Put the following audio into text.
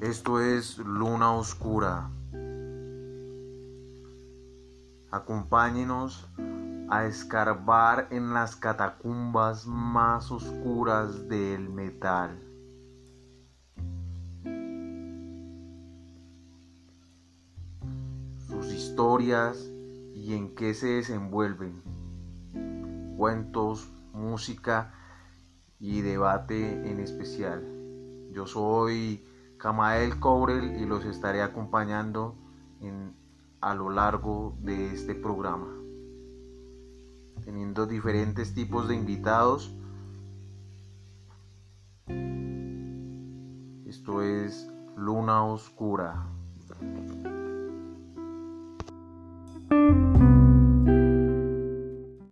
Esto es Luna Oscura. Acompáñenos a escarbar en las catacumbas más oscuras del metal. Sus historias y en qué se desenvuelven. Cuentos, música y debate en especial. Yo soy Kamael Cobrel y los estaré acompañando a lo largo de este programa, teniendo diferentes tipos de invitados. Esto es Luna Oscura.